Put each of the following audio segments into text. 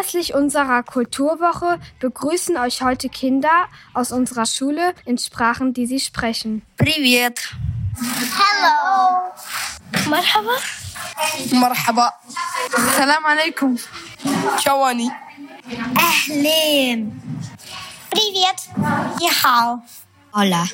Anlässlich unserer Kulturwoche begrüßen euch heute Kinder aus unserer Schule in Sprachen, die sie sprechen. Привет. Hallo. Marhaba. Marhaba. Salam alaikum. Shawani. Ahlen. Привет. Ni hao. Hola.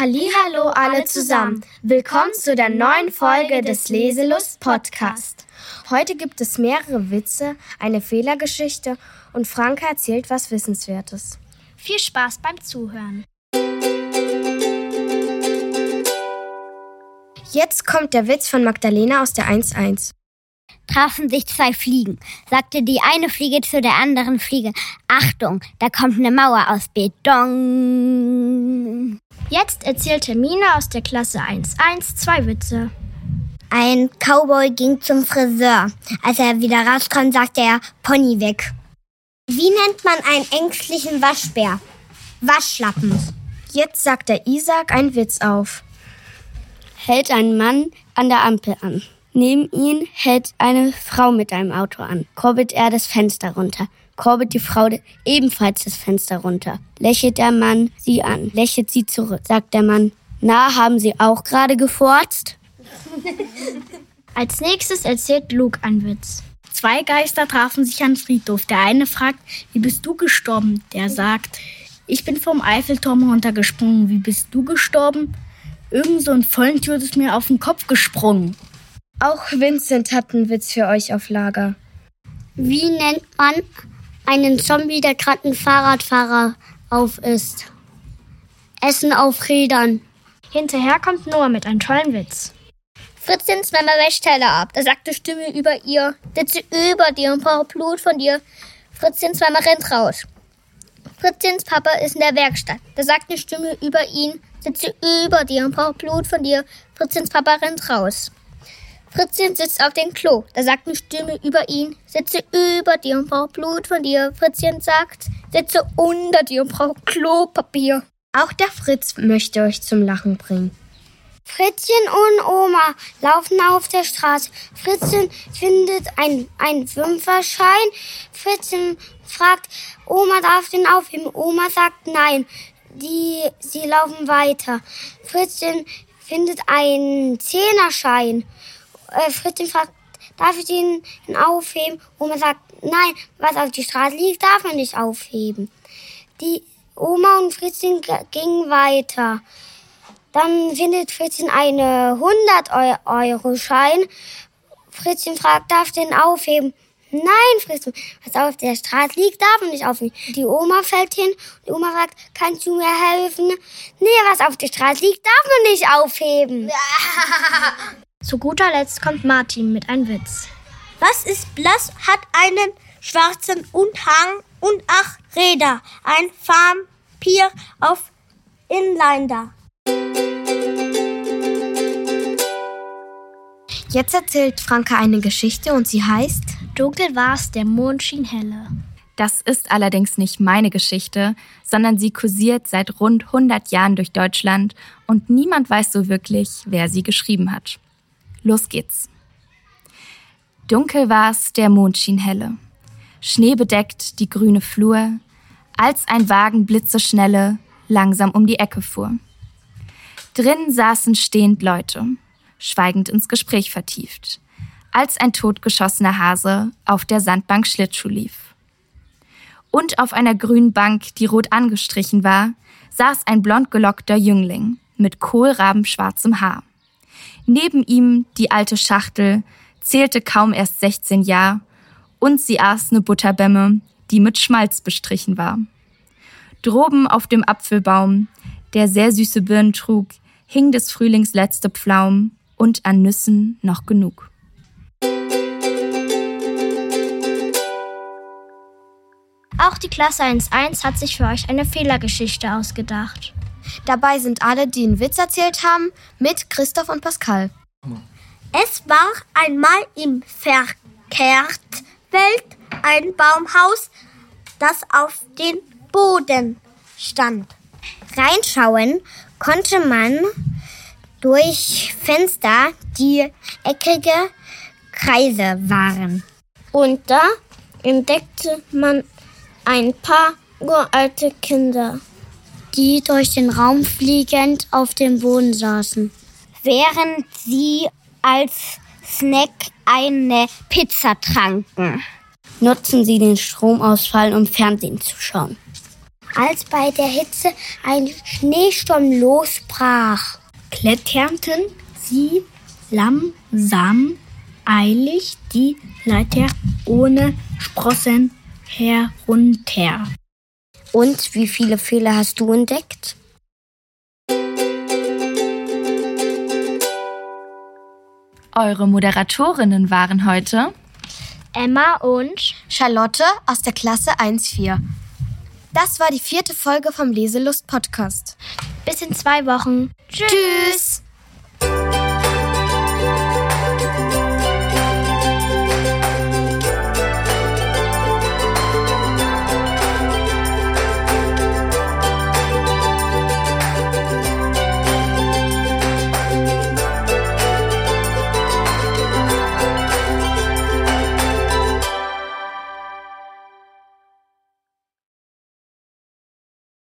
Hallo alle zusammen. Willkommen zu der neuen Folge des Leselust Podcast. Heute gibt es mehrere Witze, eine Fehlergeschichte und Franka erzählt was Wissenswertes. Viel Spaß beim Zuhören. Jetzt kommt der Witz von Magdalena aus der 1.1. trafen sich zwei Fliegen. Sagte die eine Fliege zu der anderen Fliege, Achtung, da kommt eine Mauer aus Beton. Jetzt erzählt Hermine aus der Klasse 1.1 zwei Witze. Ein Cowboy ging zum Friseur. Als er wieder rauskam, sagte er, Pony weg. Wie nennt man einen ängstlichen Waschbär? Waschlappen. Jetzt sagt der Isaac einen Witz auf. hält ein Mann an der Ampel an. Neben ihn hält eine Frau mit einem Auto an. Kurbelt er das Fenster runter. Kurbelt die Frau ebenfalls das Fenster runter. Lächelt der Mann sie an. Lächelt sie zurück. Sagt der Mann, na, haben Sie auch gerade gefurzt? Als nächstes erzählt Luke einen Witz. Zwei Geister trafen sich am Friedhof. Der eine fragt, wie bist du gestorben? Der sagt, ich bin vom Eiffelturm runtergesprungen. Wie bist du gestorben? Irgend so ein Vollidiot ist mir auf den Kopf gesprungen. Auch Vincent hat einen Witz für euch auf Lager. Wie nennt man einen Zombie, der gerade ein Fahrradfahrer auf ist? Essen auf Rädern. Hinterher kommt Noah mit einem tollen Witz. Fritzchens Mama wäscht Teller ab. Da sagt die Stimme über ihr, sitze über dir und brauche Blut von dir. Fritzchens Mama rennt raus. Fritzchens Papa ist in der Werkstatt. Da sagt eine Stimme über ihn, sitze über dir und brauche Blut von dir. Fritzchens Papa rennt raus. Fritzchen sitzt auf dem Klo. Da sagt eine Stimme über ihn, sitze über dir und brauche Blut von dir. Fritzchen sagt, sitze unter dir und brauche Klopapier. Auch der Fritz möchte euch zum Lachen bringen. Fritzchen und Oma laufen auf der Straße. Fritzchen findet ein, ein Fünferschein. Fritzchen fragt, Oma darf den aufheben. Oma sagt nein. Die, sie laufen weiter. Fritzchen findet einen Zehnerschein. Äh, Fritzchen fragt, darf ich den aufheben? Oma sagt nein. Was auf die Straße liegt, darf man nicht aufheben. Die Oma und Fritzchen gingen weiter. Dann findet Fritzchen eine 100-Euro-Schein. Fritzchen fragt, darf ich den aufheben? Nein, Fritzchen, was auf der Straße liegt, darf man nicht aufheben. Die Oma fällt hin. Die Oma sagt, kannst du mir helfen? Nee, was auf der Straße liegt, darf man nicht aufheben. Zu guter Letzt kommt Martin mit einem Witz. Was ist blass, hat einen schwarzen Umhang und acht Räder. Ein Vampir auf Inlander. Jetzt erzählt Franka eine Geschichte und sie heißt Dunkel war's, der Mond schien helle. Das ist allerdings nicht meine Geschichte, sondern sie kursiert seit rund 100 Jahren durch Deutschland und niemand weiß so wirklich, wer sie geschrieben hat. Los geht's. Dunkel war's, der Mond schien helle. Schneebedeckt die grüne Flur, als ein Wagen blitzeschnelle langsam um die Ecke fuhr. Drin saßen stehend Leute, schweigend ins Gespräch vertieft, als ein totgeschossener Hase auf der Sandbank Schlittschuh lief. Und auf einer grünen Bank, die rot angestrichen war, saß ein blond gelockter Jüngling mit kohlrabenschwarzem Haar. Neben ihm die alte Schachtel, zählte kaum erst 16 Jahr, und sie aß ne Butterbämme, die mit Schmalz bestrichen war. Droben auf dem Apfelbaum, der sehr süße Birnen trug, hing des Frühlings letzte Pflaum und an Nüssen noch genug. Auch die Klasse 1.1 hat sich für euch eine Fehlergeschichte ausgedacht. Dabei sind alle, die einen Witz erzählt haben, mit Christoph und Pascal. Es war einmal im Verkehrswelt ein Baumhaus, das auf den Boden stand. Reinschauen konnte man durch Fenster, die eckige Kreise waren. Und da entdeckte man ein paar uralte Kinder, die durch den Raum fliegend auf dem Boden saßen, während sie als Snack eine Pizza tranken. Nutzen Sie den Stromausfall, um Fernsehen zu schauen. Als bei der Hitze ein Schneesturm losbrach, kletterten sie langsam eilig die Leiter ohne Sprossen herunter. Und wie viele Fehler hast du entdeckt? Eure Moderatorinnen waren heute Emma und Charlotte aus der Klasse 1-4. Das war die vierte Folge vom Leselust Podcast. Bis in zwei Wochen. Tschüss.